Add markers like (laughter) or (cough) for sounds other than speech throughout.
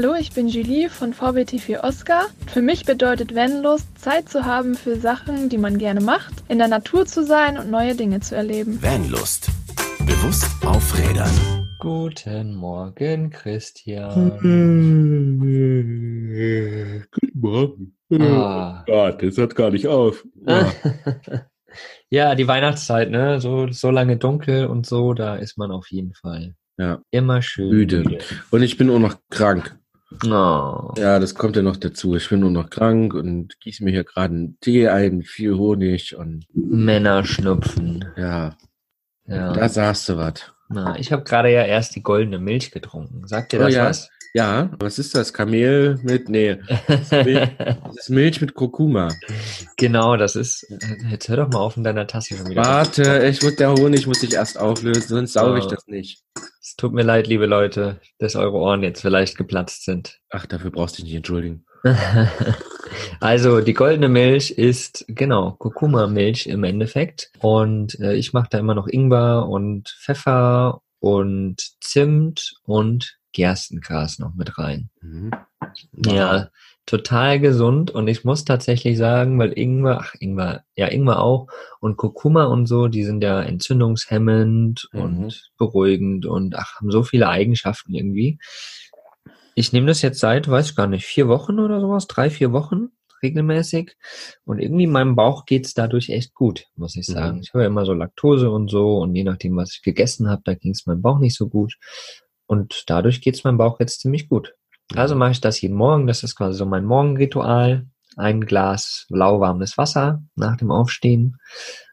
Hallo, ich bin Julie von VBT4 Oscar. Für mich bedeutet Vanlust, Zeit zu haben für Sachen, die man gerne macht, in der Natur zu sein und neue Dinge zu erleben. Vanlust. Bewusst aufrädern. Guten Morgen, Christian. Guten Morgen. Ah. Oh Gott, das hört gar nicht auf. (laughs) Ja. ja, die Weihnachtszeit, ne? So, so lange dunkel und so, da ist man auf jeden Fall ja. immer schön Müde. Und ich bin auch noch krank. Oh. Ja, das kommt ja noch dazu. Ich bin nur noch krank und gieße mir hier gerade einen Tee ein viel Honig und Männerschnupfen. ja, Ja. da sagst du was. Na, ich habe gerade ja erst die goldene Milch getrunken. Sagt dir das Oh ja. was? Ja, was ist das? Kamel mit, nee, Milch. (laughs) das ist Milch mit Kurkuma. genau, das ist. Jetzt hör doch mal auf in deiner Tasse schon wieder. Warte, ich muss, der Honig muss ich erst auflösen, sonst sauge ich Oh. das nicht. Es tut mir leid, liebe Leute, dass eure Ohren jetzt vielleicht geplatzt sind. Ach, dafür brauchst du dich nicht entschuldigen. (laughs) Also die goldene Milch ist genau Kurkuma-Milch im Endeffekt und äh, ich mache da immer noch Ingwer und Pfeffer und Zimt und Gerstengras noch mit rein. Mhm. Ja, total gesund und ich muss tatsächlich sagen, weil Ingwer, ach Ingwer, ja Ingwer auch und Kurkuma und so, die sind ja entzündungshemmend Mhm. und beruhigend und ach, haben so viele Eigenschaften irgendwie. Ich nehme das jetzt seit, weiß ich gar nicht, vier Wochen oder sowas, drei, vier Wochen regelmäßig und irgendwie meinem Bauch geht's dadurch echt gut, muss ich sagen. Mhm. Ich habe ja immer so Laktose und so und je nachdem, was ich gegessen habe, da ging's meinem Bauch nicht so gut und dadurch geht's meinem Bauch jetzt ziemlich gut. Also mache ich das jeden Morgen. Das ist quasi so mein Morgenritual. Ein Glas lauwarmes Wasser nach dem Aufstehen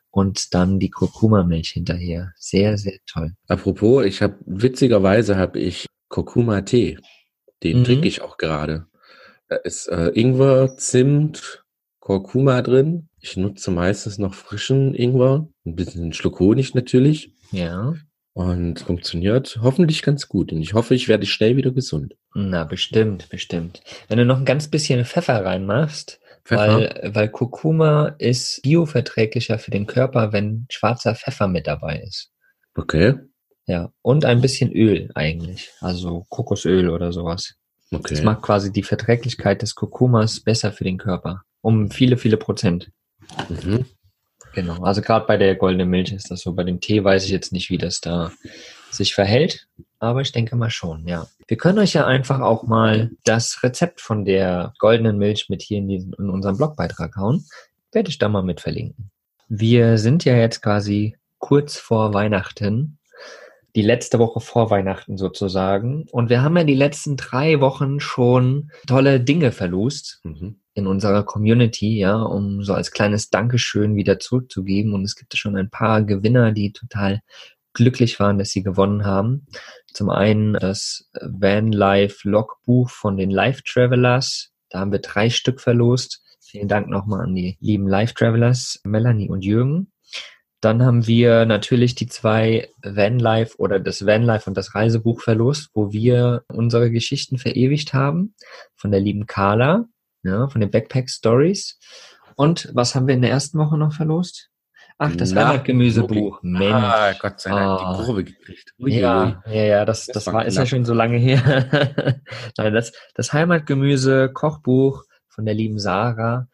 und dann die Kurkuma-Milch hinterher. Sehr, sehr toll. Apropos, ich habe witzigerweise habe ich Kurkuma-Tee. Den Mhm. trinke ich auch gerade. Da ist äh, Ingwer, Zimt, Kurkuma drin. Ich nutze meistens noch frischen Ingwer, ein bisschen Schluck Honig natürlich Ja, und funktioniert hoffentlich ganz gut. Und ich hoffe, ich werde schnell wieder gesund. na bestimmt, bestimmt. Wenn du noch ein ganz bisschen Pfeffer reinmachst, Pfeffer? weil, weil Kurkuma ist bioverträglicher für den Körper, wenn schwarzer Pfeffer mit dabei ist. Okay, Ja, und ein bisschen Öl eigentlich, also Kokosöl oder sowas. Das okay. macht quasi die Verträglichkeit des Kurkumas besser für den Körper. Um viele, viele Prozent. Mhm. Genau. Also gerade bei der goldenen Milch ist das so. Bei dem Tee weiß ich jetzt nicht, wie das da sich verhält. Aber ich denke mal schon, ja. Wir können euch ja einfach auch mal das Rezept von der goldenen Milch mit hier in, diesen, in unseren Blogbeitrag hauen. Werde ich da mal mit verlinken. Wir sind ja jetzt quasi kurz vor Weihnachten. Die letzte Woche vor Weihnachten sozusagen. Und wir haben ja die letzten drei Wochen schon tolle Dinge verlost Mhm. in unserer Community, ja, um so als kleines Dankeschön wieder zurückzugeben. Und es gibt schon ein paar Gewinner, die total glücklich waren, dass sie gewonnen haben. Zum einen das Van Life Logbuch von den Life Travelers. Da haben wir drei Stück verlost. Vielen Dank nochmal an die lieben Life Travelers, Melanie und Jürgen. Dann haben wir natürlich die zwei Vanlife oder das Vanlife und das Reisebuch verlost, wo wir unsere Geschichten verewigt haben von der lieben Carla, ja, von den Backpack Stories. Und was haben wir in der ersten Woche noch verlost? Ach, das Na, Heimatgemüsebuch. Mensch. Ah, Gott sei Dank, Ah. die Kurve gekriegt. Ui, Ja, ja, ja, das, Das das war ist ja schon so lange her. (laughs) Nein, das, das Heimatgemüse Kochbuch von der lieben Sarah,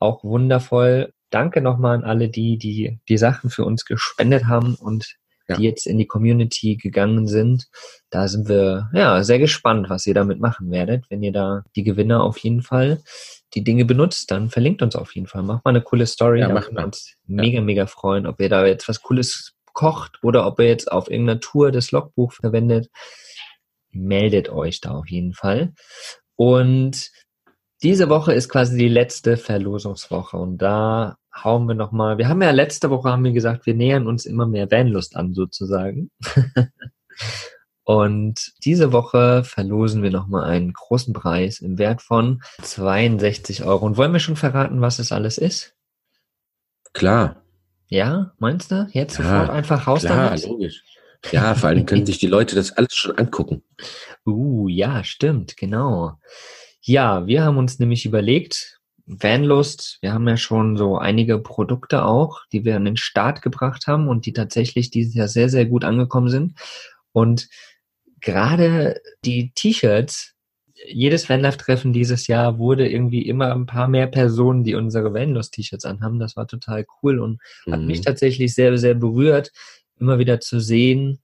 auch wundervoll. Danke nochmal an alle die, die die Sachen für uns gespendet haben und Ja. die jetzt in die Community gegangen sind. Da sind wir ja sehr gespannt, was ihr damit machen werdet. Wenn ihr da die Gewinner auf jeden Fall die Dinge benutzt, dann verlinkt uns auf jeden Fall. Macht mal eine coole Story. Ja, da würden wir uns mega, mega freuen, ob ihr da jetzt was Cooles kocht oder ob ihr jetzt auf irgendeiner Tour das Logbuch verwendet. Meldet euch da auf jeden Fall. Und diese Woche ist quasi die letzte Verlosungswoche und da hauen wir nochmal, wir haben ja letzte Woche haben wir gesagt, wir nähern uns immer mehr Vanlust an sozusagen. (laughs) Und diese Woche verlosen wir nochmal einen großen Preis im Wert von 62 Euro. Und wollen wir schon verraten, was es alles ist? Klar, Ja, meinst du? Jetzt Ja, sofort einfach raus klar, damit? logisch. Ja, vor allem können (laughs) sich die Leute das alles schon angucken. Uh, ja, stimmt, genau. Ja, wir haben uns nämlich überlegt, Vanlust, wir haben ja schon so einige Produkte auch, die wir an den Start gebracht haben und die tatsächlich dieses Jahr sehr, sehr gut angekommen sind. Und gerade die T-Shirts jedes Vanlife-Treffen dieses Jahr wurde irgendwie immer ein paar mehr Personen, die unsere Vanlust-T-Shirts anhaben. Das war total cool und hat Mhm. mich tatsächlich sehr, sehr berührt, immer wieder zu sehen,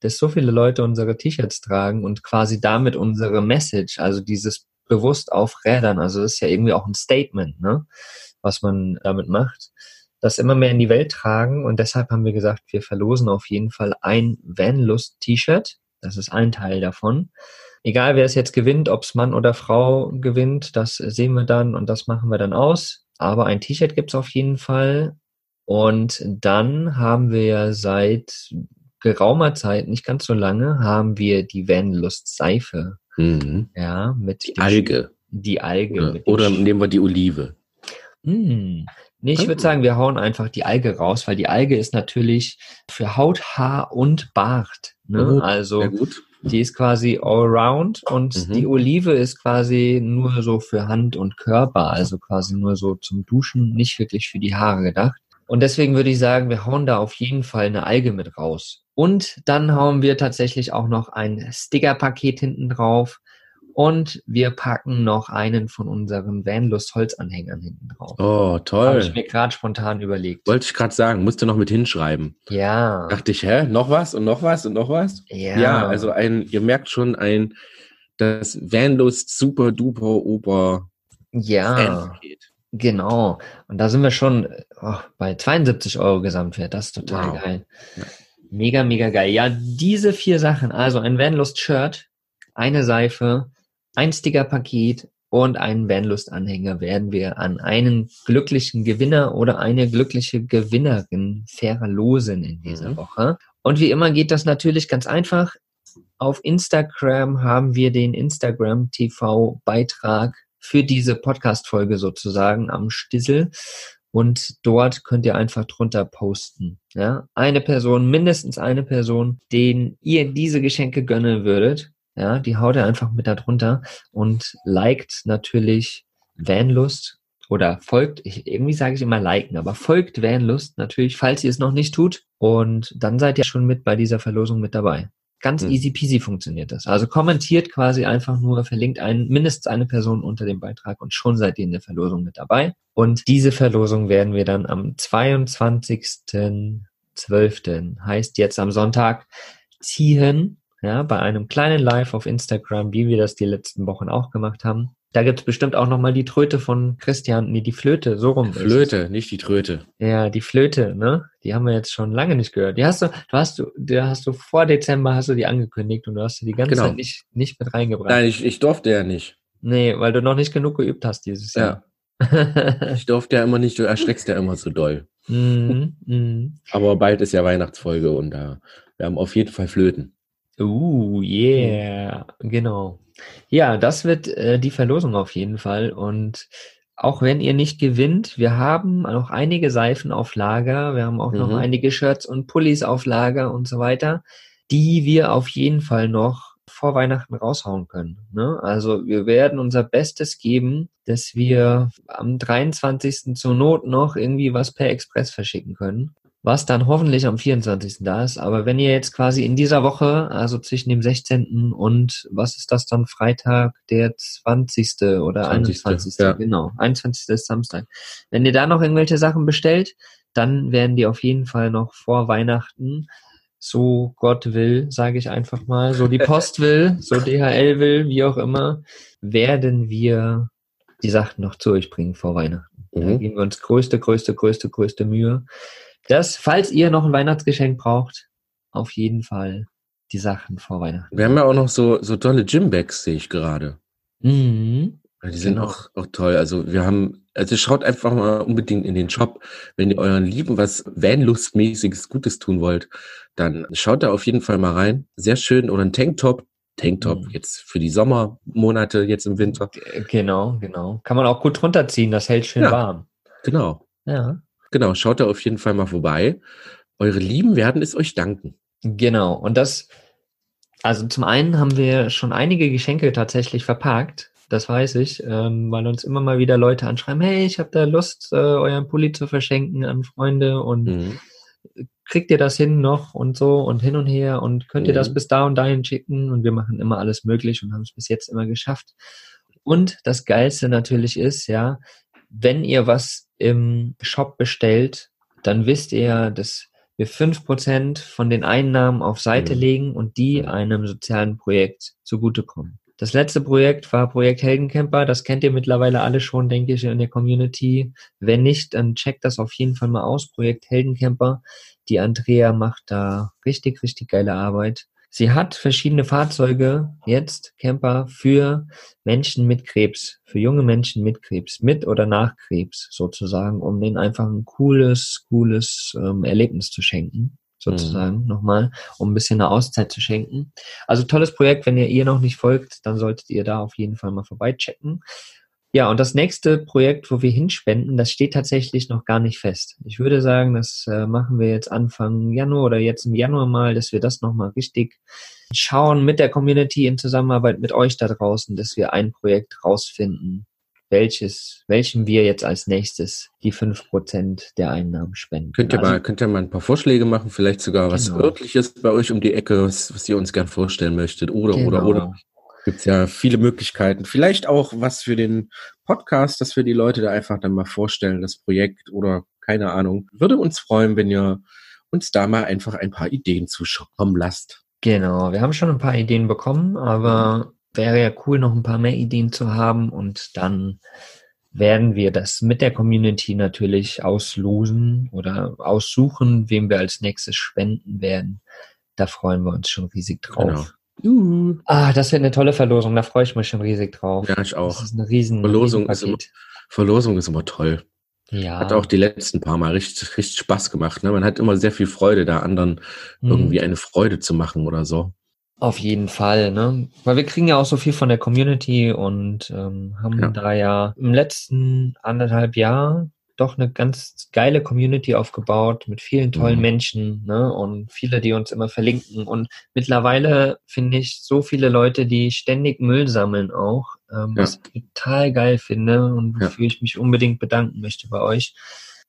dass so viele Leute unsere T-Shirts tragen und quasi damit unsere Message, also dieses bewusst auf Rädern, also das ist ja irgendwie auch ein Statement, ne, was man damit macht, das immer mehr in die Welt tragen und deshalb haben wir gesagt, wir verlosen auf jeden Fall ein Vanlust-T-Shirt. Das ist ein Teil davon. Egal, wer es jetzt gewinnt, ob es Mann oder Frau gewinnt, das sehen wir dann und das machen wir dann aus. Aber ein T-Shirt gibt's auf jeden Fall. Und dann haben wir seit geraumer Zeit, nicht ganz so lange, haben wir die Vanlust Seife. Mhm. Ja, mit Die Alge. Die Alge. Ja. Oder nehmen wir die Olive. Mm. Nee, ich würde Ah. sagen, wir hauen einfach die Alge raus, weil die Alge ist natürlich für Haut, Haar und Bart. Ne? Oh, also die ist quasi allround und Mhm. die Olive ist quasi nur so für Hand und Körper, also quasi nur so zum Duschen, nicht wirklich für die Haare gedacht. Und deswegen würde ich sagen, wir hauen da auf jeden Fall eine Alge mit raus. Und dann hauen wir tatsächlich auch noch ein Stickerpaket hinten drauf. Und wir packen noch einen von unseren Vanlust Holzanhängern hinten drauf. Oh, Habe toll. ich mir gerade spontan überlegt. Wollte ich gerade sagen, musste noch mit hinschreiben. Ja. Dachte ich, hä, noch was und noch was und noch was? Ja. Ja, also ein, ihr merkt schon ein, das Vanlust super duper ober Ja, Fanpaket. Genau. Und da sind wir schon oh, bei 72 Euro Gesamtwert. Das ist total Wow. geil. Mega, mega geil. Ja, diese vier Sachen, also ein Vanlust-Shirt, eine Seife, ein Sticker-Paket und einen Vanlust-Anhänger werden wir an einen glücklichen Gewinner oder eine glückliche Gewinnerin verlosen in dieser Mhm. Woche. Und wie immer geht das natürlich ganz einfach. Auf Instagram haben wir den Instagram TV Beitrag für diese Podcast-Folge sozusagen am Stissel. Und dort könnt ihr einfach drunter posten. Ja, eine Person, mindestens eine Person, den ihr diese Geschenke gönnen würdet. Ja, die haut ihr einfach mit da drunter und liked natürlich Vanlust oder folgt, ich, irgendwie sage ich immer liken, aber folgt Vanlust natürlich, falls ihr es noch nicht tut. Und dann seid ihr schon mit bei dieser Verlosung mit dabei. Ganz Hm. easy peasy funktioniert das. Also kommentiert quasi einfach nur, verlinkt ein, mindestens eine Person unter dem Beitrag und schon seid ihr in der Verlosung mit dabei. Und diese Verlosung werden wir dann am 22.12., heißt jetzt am Sonntag, ziehen, ja, bei einem kleinen Live auf Instagram, wie wir das die letzten Wochen auch gemacht haben. Da gibt's bestimmt auch nochmal die Tröte von Christian, nee, die Flöte, so rum. ist es. Flöte, nicht die Tröte. Ja, die Flöte, ne? Die haben wir jetzt schon lange nicht gehört. Die hast du, du hast du, die hast du vor Dezember hast du die angekündigt und du hast sie die ganze Genau. Zeit nicht, nicht mit reingebracht. Nein, ich, ich durfte ja nicht. Nee, weil du noch nicht genug geübt hast dieses Jahr. (laughs) Ich durfte ja immer nicht, du erschreckst ja immer so doll. mhm, mhm. Aber bald ist ja Weihnachtsfolge und da, wir haben auf jeden Fall Flöten. Uh, yeah, genau. Ja, das wird äh, die Verlosung auf jeden Fall. Und auch wenn ihr nicht gewinnt, wir haben noch einige Seifen auf Lager, wir haben auch noch Mhm. einige Shirts und Pullis auf Lager und so weiter, die wir auf jeden Fall noch vor Weihnachten raushauen können. Ne? Also wir werden unser Bestes geben, dass wir am 23. zur Not noch irgendwie was per Express verschicken können was dann hoffentlich am 24. da ist. Aber wenn ihr jetzt quasi in dieser Woche, also zwischen dem 16. und was ist das dann, Freitag, der 20. oder 20., 21. ja. Genau, 21. ist Samstag. Wenn ihr da noch irgendwelche Sachen bestellt, dann werden die auf jeden Fall noch vor Weihnachten, so Gott will, sage ich einfach mal, so die Post (laughs) will, so DHL will, wie auch immer, werden wir die Sachen noch zu euch bringen vor Weihnachten. Da Mhm. geben wir uns größte, größte, größte, größte Mühe, dass, falls ihr noch ein Weihnachtsgeschenk braucht, auf jeden Fall die Sachen vor Weihnachten. Wir haben ja auch noch so, so tolle Gymbags, sehe ich gerade. Mhm. Die sind Genau. auch, auch toll. Also wir haben, also schaut einfach mal unbedingt in den Shop. Wenn ihr euren Lieben was Vanlust-mäßiges Gutes tun wollt, dann schaut da auf jeden Fall mal rein. Sehr schön. Oder ein Tanktop. Tanktop Mhm. jetzt für die Sommermonate, jetzt im Winter. Genau, genau. Kann man auch gut runterziehen, das hält schön Ja. warm. Genau. Ja. Genau. Schaut da auf jeden Fall mal vorbei. Eure Lieben werden es euch danken. Genau. Und das, also zum einen haben wir schon einige Geschenke tatsächlich verpackt. Das weiß ich, ähm, weil uns immer mal wieder Leute anschreiben, hey, ich habe da Lust, äh, euren Pulli zu verschenken an Freunde und Mhm. kriegt ihr das hin noch und so und hin und her und könnt ihr das Mhm. bis da und dahin schicken und wir machen immer alles möglich und haben es bis jetzt immer geschafft. Und das Geilste natürlich ist, ja, wenn ihr was im Shop bestellt, dann wisst ihr, dass wir fünf Prozent von den Einnahmen auf Seite Mhm. legen und die einem sozialen Projekt zugutekommen. Das letzte Projekt war Projekt Heldencamper. Das kennt ihr mittlerweile alle schon, denke ich, in der Community. Wenn nicht, dann checkt das auf jeden Fall mal aus. Projekt Heldencamper. Die Andrea macht da richtig, richtig geile Arbeit. Sie hat verschiedene Fahrzeuge, jetzt Camper, für Menschen mit Krebs, für junge Menschen mit Krebs, mit oder nach Krebs sozusagen, um denen einfach ein cooles, cooles ähm, Erlebnis zu schenken, sozusagen nochmal, um ein bisschen eine Auszeit zu schenken. Also tolles Projekt, wenn ihr ihr noch nicht folgt, dann solltet ihr da auf jeden Fall mal vorbeichecken. Ja, und das nächste Projekt, wo wir hinspenden, das steht tatsächlich noch gar nicht fest. Ich würde sagen, das äh, machen wir jetzt Anfang Januar oder jetzt im Januar mal, dass wir das nochmal richtig schauen mit der Community in Zusammenarbeit mit euch da draußen, dass wir ein Projekt rausfinden, welches, welchem wir jetzt als nächstes die fünf Prozent der Einnahmen spenden. Könnt ihr, Also- mal, könnt ihr mal ein paar Vorschläge machen, vielleicht sogar was Genau. örtliches bei euch um die Ecke, was, was ihr uns gern vorstellen möchtet. Oder, oder, Genau. Oder. Gibt's ja viele Möglichkeiten. Vielleicht auch was für den Podcast, dass wir die Leute da einfach dann mal vorstellen, das Projekt oder keine Ahnung. Würde uns freuen, wenn ihr uns da mal einfach ein paar Ideen zukommen lasst. Genau, wir haben schon ein paar Ideen bekommen, aber wäre ja cool, noch ein paar mehr Ideen zu haben und dann werden wir das mit der Community natürlich auslosen oder aussuchen, wem wir als nächstes spenden werden. Da freuen wir uns schon riesig drauf. Genau. Juhu. Ah, das wird eine tolle Verlosung, da freue ich mich schon riesig drauf. Ja, ich Das auch. ist eine riesen Verlosung ist immer-. Verlosung ist immer toll. Ja. Hat auch die letzten paar Mal richtig, richtig Spaß gemacht. Ne? Man hat immer sehr viel Freude, da anderen Mhm. irgendwie eine Freude zu machen oder so. Auf jeden Fall, ne? Weil wir kriegen ja auch so viel von der Community und ähm, haben Ja. da ja im letzten anderthalb Jahr doch eine ganz geile Community aufgebaut mit vielen tollen Mhm. Menschen, ne? Und viele, die uns immer verlinken. Und mittlerweile finde ich so viele Leute, die ständig Müll sammeln auch, ähm, Ja. was ich total geil finde und Ja. wofür ich mich unbedingt bedanken möchte bei euch.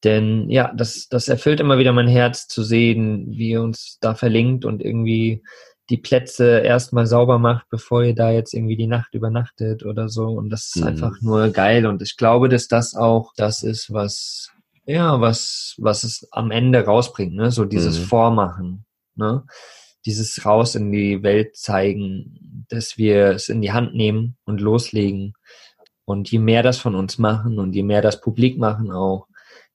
Denn ja, das, das erfüllt immer wieder mein Herz zu sehen, wie ihr uns da verlinkt und irgendwie die Plätze erstmal sauber macht, bevor ihr da jetzt irgendwie die Nacht übernachtet oder so. Und das ist Mhm. einfach nur geil. Und ich glaube, dass das auch das ist, was, ja, was, was es am Ende rausbringt, ne? So dieses Mhm. Vormachen, ne? Dieses raus in die Welt zeigen, dass wir es in die Hand nehmen und loslegen. Und je mehr das von uns machen und je mehr das Publik machen auch,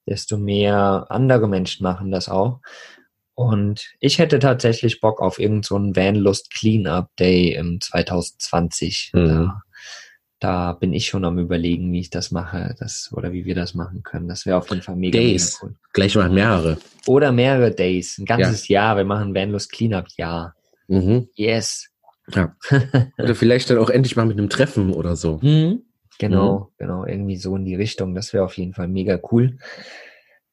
desto mehr andere Menschen machen das auch. Und ich hätte tatsächlich Bock auf irgendeinen so Vanlust Cleanup Day im 2020. Mhm. Da, da bin ich schon am überlegen, wie ich das mache, das, oder wie wir das machen können. Das wäre auf jeden Fall mega, Days. mega cool. Gleich mal mehrere. Oder mehrere Days, ein ganzes Jahr. Wir machen Vanlust Cleanup Jahr. Mhm. Yes. Ja. (laughs) Oder vielleicht dann auch endlich mal mit einem Treffen oder so. Mhm. Genau, genau, irgendwie so in die Richtung. Das wäre auf jeden Fall mega cool.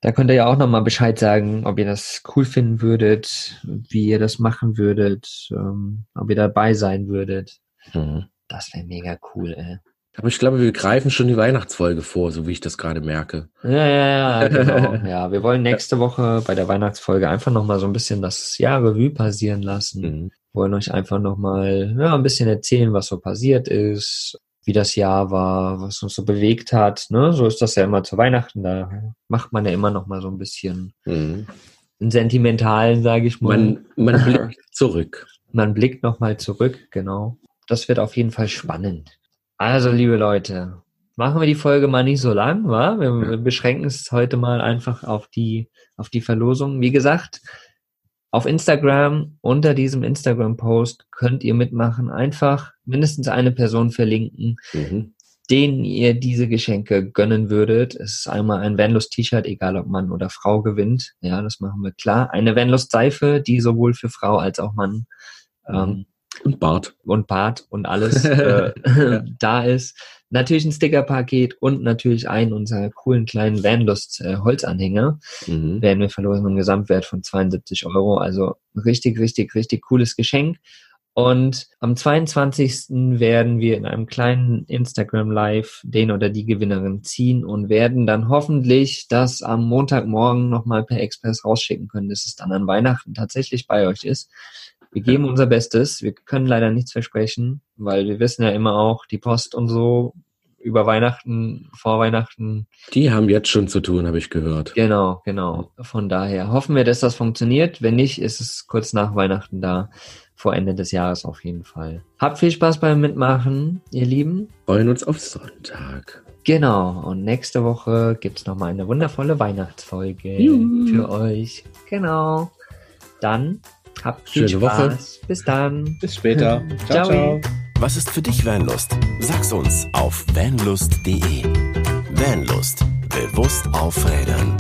Da könnt ihr ja auch nochmal Bescheid sagen, ob ihr das cool finden würdet, wie ihr das machen würdet, ähm, ob ihr dabei sein würdet. Mhm. Das wäre mega cool, ey. Aber ich glaube, wir greifen schon die Weihnachtsfolge vor, so wie ich das gerade merke. Ja, ja, ja, (laughs) genau. ja, wir wollen nächste Woche bei der Weihnachtsfolge einfach nochmal so ein bisschen das Jahr Revue passieren lassen. Mhm. wollen euch einfach nochmal ja, ein bisschen erzählen, was so passiert ist, wie das Jahr war, was uns so bewegt hat. Ne? So ist das ja immer zu Weihnachten. Da macht man ja immer nochmal so ein bisschen Mhm. einen sentimentalen, sage ich mal. Man, man blickt zurück. Man blickt nochmal zurück, genau. Das wird auf jeden Fall spannend. Also, liebe Leute, machen wir die Folge mal nicht so lang, wa? Wir, wir beschränken es heute mal einfach auf die, auf die Verlosung. Wie gesagt, auf Instagram, unter diesem Instagram-Post könnt ihr mitmachen. Einfach mindestens eine Person verlinken, Mhm. denen ihr diese Geschenke gönnen würdet. Es ist einmal ein Vanlust-T-Shirt, egal ob Mann oder Frau gewinnt. Ja, das machen wir klar. Eine Vanlust-Seife, die sowohl für Frau als auch Mann ähm, Und Bart. und Bart und alles (laughs) äh, Ja. da ist. Natürlich ein Stickerpaket und natürlich einen unserer coolen kleinen Vanlust äh, Holzanhänger Mhm. werden wir verlosen im Gesamtwert von 72 Euro. Also richtig, richtig, richtig cooles Geschenk. Und am 22. werden wir in einem kleinen Instagram Live den oder die Gewinnerin ziehen und werden dann hoffentlich das am Montagmorgen nochmal per Express rausschicken können, dass es dann an Weihnachten tatsächlich bei euch ist. Wir geben unser Bestes. Wir können leider nichts versprechen, weil wir wissen ja immer auch, die Post und so über Weihnachten, vor Weihnachten. Die haben jetzt schon zu tun, habe ich gehört. Genau, genau. Von daher hoffen wir, dass das funktioniert. Wenn nicht, ist es kurz nach Weihnachten da. Vor Ende des Jahres auf jeden Fall. Habt viel Spaß beim Mitmachen, ihr Lieben. Freuen uns auf Sonntag. Genau. Und nächste Woche gibt's noch mal eine wundervolle Weihnachtsfolge Juhu. für euch. Genau. Dann habt viel Schöne Spaß. Woche. Bis dann. Bis später. (laughs) Ciao. ciao. ciao. Was ist für dich Vanlust? Sag's uns auf vanlust.de. Vanlust. Bewusst aufrädern.